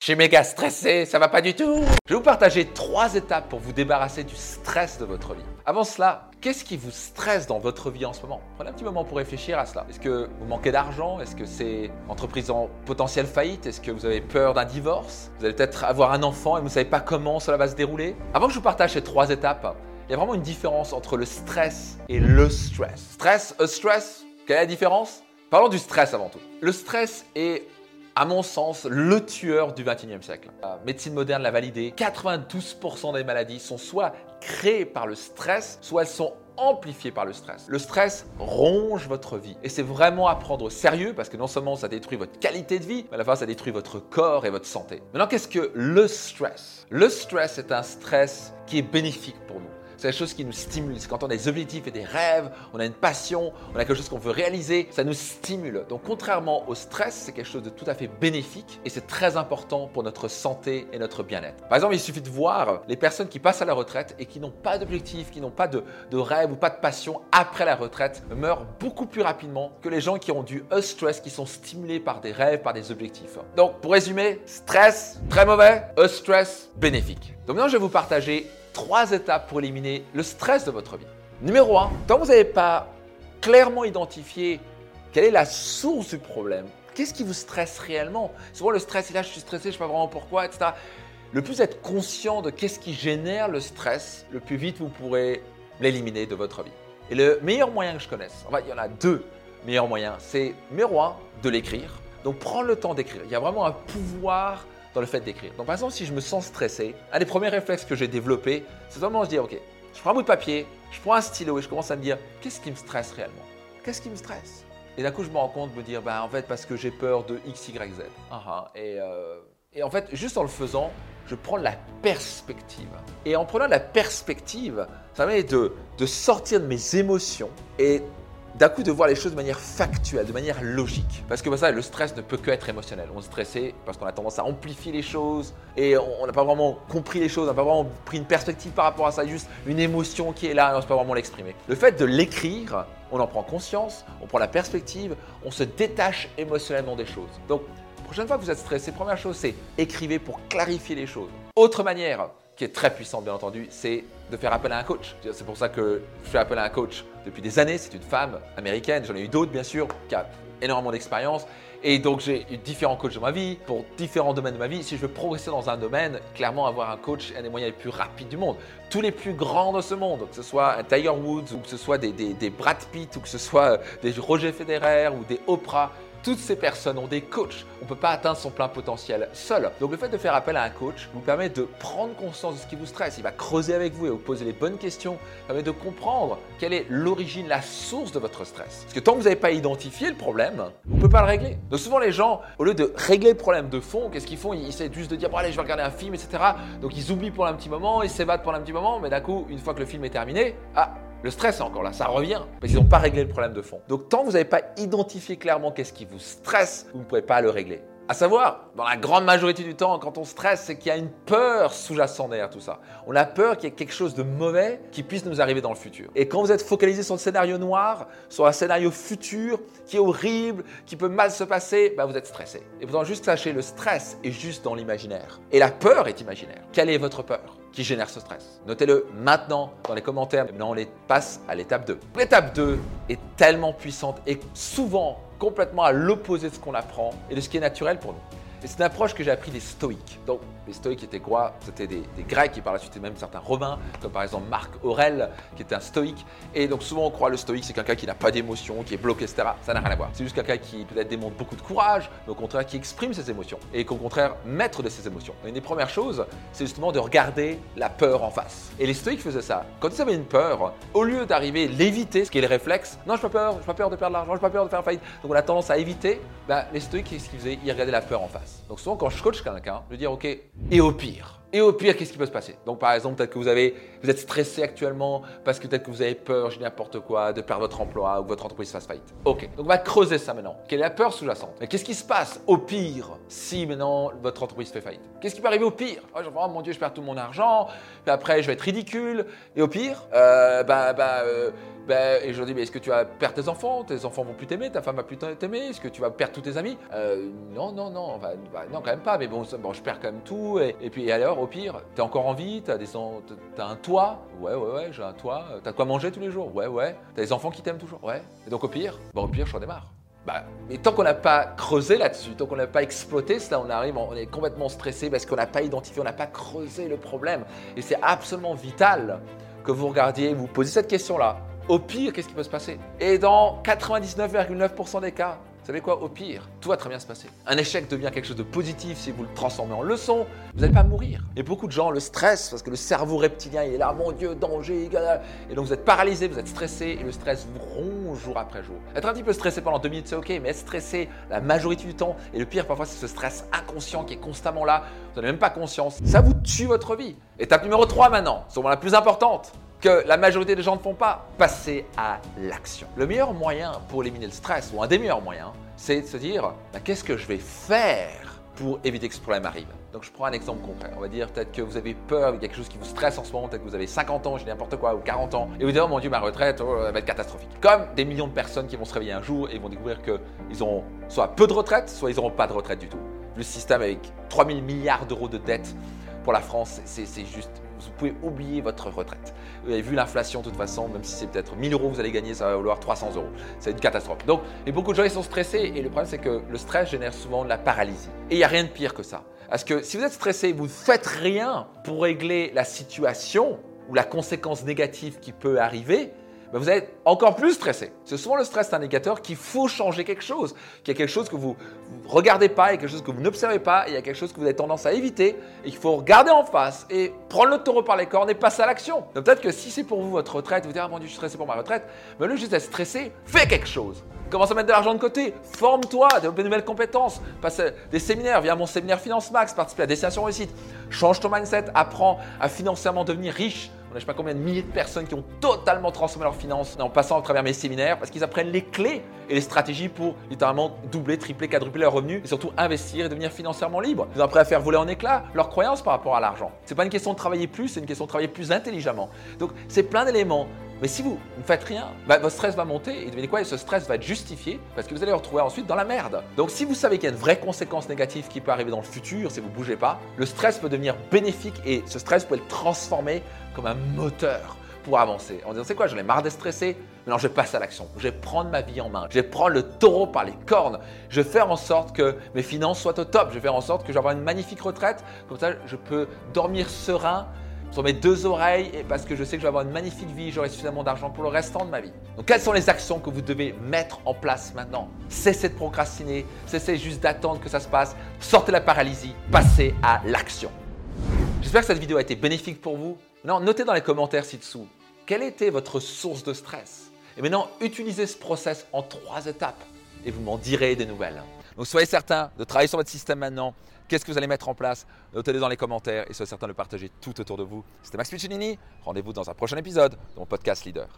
Je suis méga stressé, ça va pas du tout. Je vais vous partager trois étapes pour vous débarrasser du stress de votre vie. Avant cela, qu'est-ce qui vous stresse dans votre vie en ce moment? Prenez un petit moment pour réfléchir à cela. Est-ce que vous manquez d'argent? Est-ce que c'est entreprise en potentielle faillite? Est-ce que vous avez peur d'un divorce? Vous allez peut-être avoir un enfant et vous ne savez pas comment cela va se dérouler Avant que je vous partage ces trois étapes, il y a vraiment une différence entre le stress et le stress. Stress, a stress, quelle est la différence? Parlons du stress avant tout. Le stress est à mon sens, le tueur du 21e siècle. Médecine moderne l'a validé. 92% des maladies sont soit créées par le stress, soit elles sont amplifiées par le stress. Le stress ronge votre vie et c'est vraiment à prendre au sérieux parce que non seulement ça détruit votre qualité de vie, mais à la fois ça détruit votre corps et votre santé. Maintenant, qu'est-ce que le stress? Le stress est un stress qui est bénéfique pour nous. C'est la chose qui nous stimule. C'est quand on a des objectifs et des rêves, on a une passion, on a quelque chose qu'on veut réaliser, ça nous stimule. Donc contrairement au stress, c'est quelque chose de tout à fait bénéfique et c'est très important pour notre santé et notre bien-être. Par exemple, il suffit de voir les personnes qui passent à la retraite et qui n'ont pas d'objectifs, qui n'ont pas de, de rêve ou pas de passion après la retraite, meurent beaucoup plus rapidement que les gens qui ont du stress, qui sont stimulés par des rêves, par des objectifs. Donc pour résumer, stress, très mauvais, stress, bénéfique. Donc maintenant, je vais vous partager trois étapes pour éliminer le stress de votre vie. Numéro 1, tant que vous n'avez pas clairement identifié quelle est la source du problème, qu'est-ce qui vous stresse réellement? Souvent le stress, est là je suis stressé, je ne sais pas vraiment pourquoi, etc. Le plus être conscient de qu'est-ce qui génère le stress, le plus vite vous pourrez l'éliminer de votre vie. Et le meilleur moyen que je connaisse, en fait, il y en a deux meilleurs moyens, c'est numéro 1, de l'écrire. Donc prendre le temps d'écrire. Il y a vraiment un pouvoir dans le fait d'écrire. Donc par exemple, si je me sens stressé, un des premiers réflexes que j'ai développé, c'est vraiment de dire, ok, je prends un bout de papier, je prends un stylo et je commence à me dire, qu'est-ce qui me stresse réellement? Qu'est-ce qui me stresse? Et d'un coup, je me rends compte de me dire, bah, en fait, parce que j'ai peur de X, Y, Z. Ah. et, euh, et en fait, juste en le faisant, je prends la perspective. Et en prenant la perspective, ça permet de, de sortir de mes émotions et d'un coup de voir les choses de manière factuelle, de manière logique. Parce que bah, ça, le stress ne peut que être émotionnel. On est stressé parce qu'on a tendance à amplifier les choses et on n'a pas vraiment compris les choses, on n'a pas vraiment pris une perspective par rapport à ça, juste une émotion qui est là et on ne sait pas vraiment l'exprimer. Le fait de l'écrire, on en prend conscience, on prend la perspective, on se détache émotionnellement des choses. Donc, prochaine fois que vous êtes stressé, première chose, c'est écrivez pour clarifier les choses. Autre manière, qui est très puissante bien entendu, c'est de faire appel à un coach. C'est pour ça que je fais appel à un coach depuis des années. C'est une femme américaine, j'en ai eu d'autres bien sûr, qui a énormément d'expérience. Et donc j'ai eu différents coachs dans ma vie, pour différents domaines de ma vie. Si je veux progresser dans un domaine, clairement avoir un coach est un des moyens les plus rapides du monde. Tous les plus grands de ce monde, que ce soit un Tiger Woods, ou que ce soit des, des, des Brad Pitt, ou que ce soit des Roger Federer, ou des Oprah, toutes ces personnes ont des coachs. On ne peut pas atteindre son plein potentiel seul. Donc le fait de faire appel à un coach vous permet de prendre conscience de ce qui vous stresse. Il va creuser avec vous et vous poser les bonnes questions. permet de comprendre quelle est l'origine, la source de votre stress. Parce que tant que vous n'avez pas identifié le problème, vous ne pouvez pas le régler. Donc souvent les gens, au lieu de régler le problème de fond, qu'est-ce qu'ils font? Ils essaient juste de dire bon allez je vais regarder un film, etc. Donc ils oublient pour un petit moment, ils s'évadent pour un petit moment, mais d'un coup, une fois que le film est terminé, ah le stress est encore là, ça revient, parce qu'ils n'ont pas réglé le problème de fond. Donc tant que vous n'avez pas identifié clairement qu'est-ce qui vous stresse, vous ne pouvez pas le régler. À savoir, dans la grande majorité du temps, quand on stresse, c'est qu'il y a une peur sous-jacente derrière tout ça. On a peur qu'il y ait quelque chose de mauvais qui puisse nous arriver dans le futur. Et quand vous êtes focalisé sur le scénario noir, sur un scénario futur qui est horrible, qui peut mal se passer, bah vous êtes stressé. Et pourtant, juste sachez, le stress est juste dans l'imaginaire. Et la peur est imaginaire. Quelle est votre peur? Qui génère ce stress Notez-le maintenant dans les commentaires. maintenant, on passe à l'étape 2. L'étape 2 est tellement puissante et souvent complètement à l'opposé de ce qu'on apprend et de ce qui est naturel pour nous. Et c'est une approche que j'ai appris des stoïques. Donc, les stoïques étaient quoi? C'était des, grecs et par la suite même certains romains, comme par exemple Marc Aurèle, qui était un stoïque. Et donc, souvent, on croit le stoïque, c'est quelqu'un qui n'a pas d'émotion, qui est bloqué, etc. Ça n'a rien à voir. C'est juste quelqu'un qui peut-être démontre beaucoup de courage, mais au contraire, qui exprime ses émotions. Et qu'au contraire, maître de ses émotions. une des premières choses, c'est justement de regarder la peur en face. Et les stoïques faisaient ça. Quand ils avaient une peur, au lieu d'arriver l'éviter, ce qui est le réflexe, non, je pas peur, je pas peur de perdre l'argent, je pas peur de faire faillite. Donc, on a tendance à éviter. Ben, les stoïques, qu'est-ce qu'ils faisaient? Ils regardaient la peur en face. Donc, souvent, quand je coach quelqu'un, je dis, OK, et au pire, Et au pire, qu'est-ce qui peut se passer? Donc, par exemple, peut-être que vous, avez, vous êtes stressé actuellement parce que peut-être que vous avez peur, je n'importe quoi, de perdre votre emploi ou que votre entreprise fasse faillite. Ok, donc on va creuser ça maintenant. Quelle est la peur sous-jacente? Mais qu'est-ce qui se passe au pire si maintenant votre entreprise fait faillite? Qu'est-ce qui peut arriver au pire? Oh, oh, mon Dieu, je perds tout mon argent, puis après je vais être ridicule. Et au pire, euh, bah, bah, euh, ben, et je leur dis, mais est-ce que tu vas perdre tes enfants? Tes enfants vont plus t'aimer, ta femme va plus t'aimer Est-ce que tu vas perdre tous tes amis? Euh, Non, non, non, bah, non, quand même pas. Mais bon, bon, je perds quand même tout. Et, puis alors, au pire, t'es encore en vie, t'as des, as un toit? Ouais, ouais, ouais, j'ai un toit. T'as quoi manger tous les jours? Ouais, ouais. T'as des enfants qui t'aiment toujours? Ouais. Et donc au pire, bon, au pire, je redémarre. Bah, mais tant qu'on n'a pas creusé là-dessus, tant qu'on n'a pas exploité, cela, on arrive, on est complètement stressé parce qu'on n'a pas identifié, on n'a pas creusé le problème. Et c'est absolument vital que vous regardiez, vous posez cette question-là. Au pire, qu'est-ce qui peut se passer? Et dans 99,9% des cas, vous savez quoi? Au pire, tout va très bien se passer. Un échec devient quelque chose de positif si vous le transformez en leçon. Vous n'allez pas mourir. Et beaucoup de gens le stressent parce que le cerveau reptilien est là, mon Dieu, danger. Et donc vous êtes paralysé, vous êtes stressé et le stress vous ronge jour après jour. Être un petit peu stressé pendant deux minutes, c'est ok, mais être stressé la majorité du temps, et le pire parfois, c'est ce stress inconscient qui est constamment là, vous n'avez même pas conscience, ça vous tue votre vie. Étape numéro 3 maintenant, sûrement la plus importante que la majorité des gens ne font pas, passer à l'action. Le meilleur moyen pour éliminer le stress, ou un des meilleurs moyens, c'est de se dire bah, qu'est-ce que je vais faire pour éviter que ce problème arrive? Donc je prends un exemple concret. On va dire peut-être que vous avez peur, il y a quelque chose qui vous stresse en ce moment, peut-être que vous avez 50 ans, dis n'importe quoi, ou 40 ans, et vous dites oh mon Dieu, ma retraite oh, va être catastrophique. Comme des millions de personnes qui vont se réveiller un jour et vont découvrir qu'ils ont soit peu de retraite, soit ils n'auront pas de retraite du tout. Le système avec 3000 milliards d'euros de dettes pour la France, c'est juste vous pouvez oublier votre retraite. Vous avez vu l'inflation de toute façon, même si c'est peut-être 1000 euros vous allez gagner, ça va valoir 300 euros. C'est une catastrophe. Donc, et beaucoup de gens ils sont stressés et le problème c'est que le stress génère souvent de la paralysie. Et il n'y a rien de pire que ça. Parce que si vous êtes stressé, vous ne faites rien pour régler la situation ou la conséquence négative qui peut arriver, ben, vous êtes encore plus stressé. C'est souvent le stress indicateur qu'il faut changer quelque chose, qu'il y a quelque chose que vous regardez pas, il y a quelque chose que vous n'observez pas, il y a quelque chose que vous avez tendance à éviter et qu'il faut regarder en face et prendre le taureau par les cornes et passer à l'action. Donc peut-être que si c'est pour vous votre retraite, vous dites ah mon dieu je suis stressé pour ma retraite, mais le juste d'être stressé, fais quelque chose. Commence à mettre de l'argent de côté, forme-toi, développe de nouvelles compétences, passe des séminaires, viens à mon séminaire Finance Max, participe à Destination Réussite, change ton mindset, apprends à financièrement devenir riche, on a pas combien de milliers de personnes qui ont totalement transformé leurs finances en passant à travers mes séminaires parce qu'ils apprennent les clés et les stratégies pour littéralement doubler, tripler, quadrupler leurs et surtout investir et devenir financièrement libre. Ils ont appris à faire voler en éclats leurs croyances par rapport à l'argent. C'est pas une question de travailler plus, c'est une question de travailler plus intelligemment. Donc c'est plein d'éléments mais si vous ne faites rien, bah, votre stress va monter et devinez quoi? Ce stress va être justifié parce que vous allez vous retrouver ensuite dans la merde. Donc si vous savez qu'il y a une vraie conséquence négative qui peut arriver dans le futur si vous ne bougez pas, le stress peut devenir bénéfique et ce stress peut être transformé comme un moteur avancer. En disant, c'est quoi, j'en ai marre d'être stressé, mais non, je passe à l'action. Je vais prendre ma vie en main. Je vais prendre le taureau par les cornes. Je vais faire en sorte que mes finances soient au top. Je vais faire en sorte que je vais avoir une magnifique retraite. Comme ça, je peux dormir serein sur mes deux oreilles parce que je sais que je vais avoir une magnifique vie, j'aurai suffisamment d'argent pour le restant de ma vie. Donc quelles sont les actions que vous devez mettre en place maintenant? Cessez de procrastiner, cessez juste d'attendre que ça se passe, sortez la paralysie, passez à l'action. J'espère que cette vidéo a été bénéfique pour vous. Maintenant, notez dans les commentaires ci-dessous quelle était votre source de stress? Et maintenant, utilisez ce process en trois étapes et vous m'en direz des nouvelles. Donc soyez certain de travailler sur votre système maintenant. Qu'est-ce que vous allez mettre en place? Notez-le dans les commentaires et soyez certain de le partager tout autour de vous. C'était Max Piccinini. Rendez-vous dans un prochain épisode de mon podcast Leader.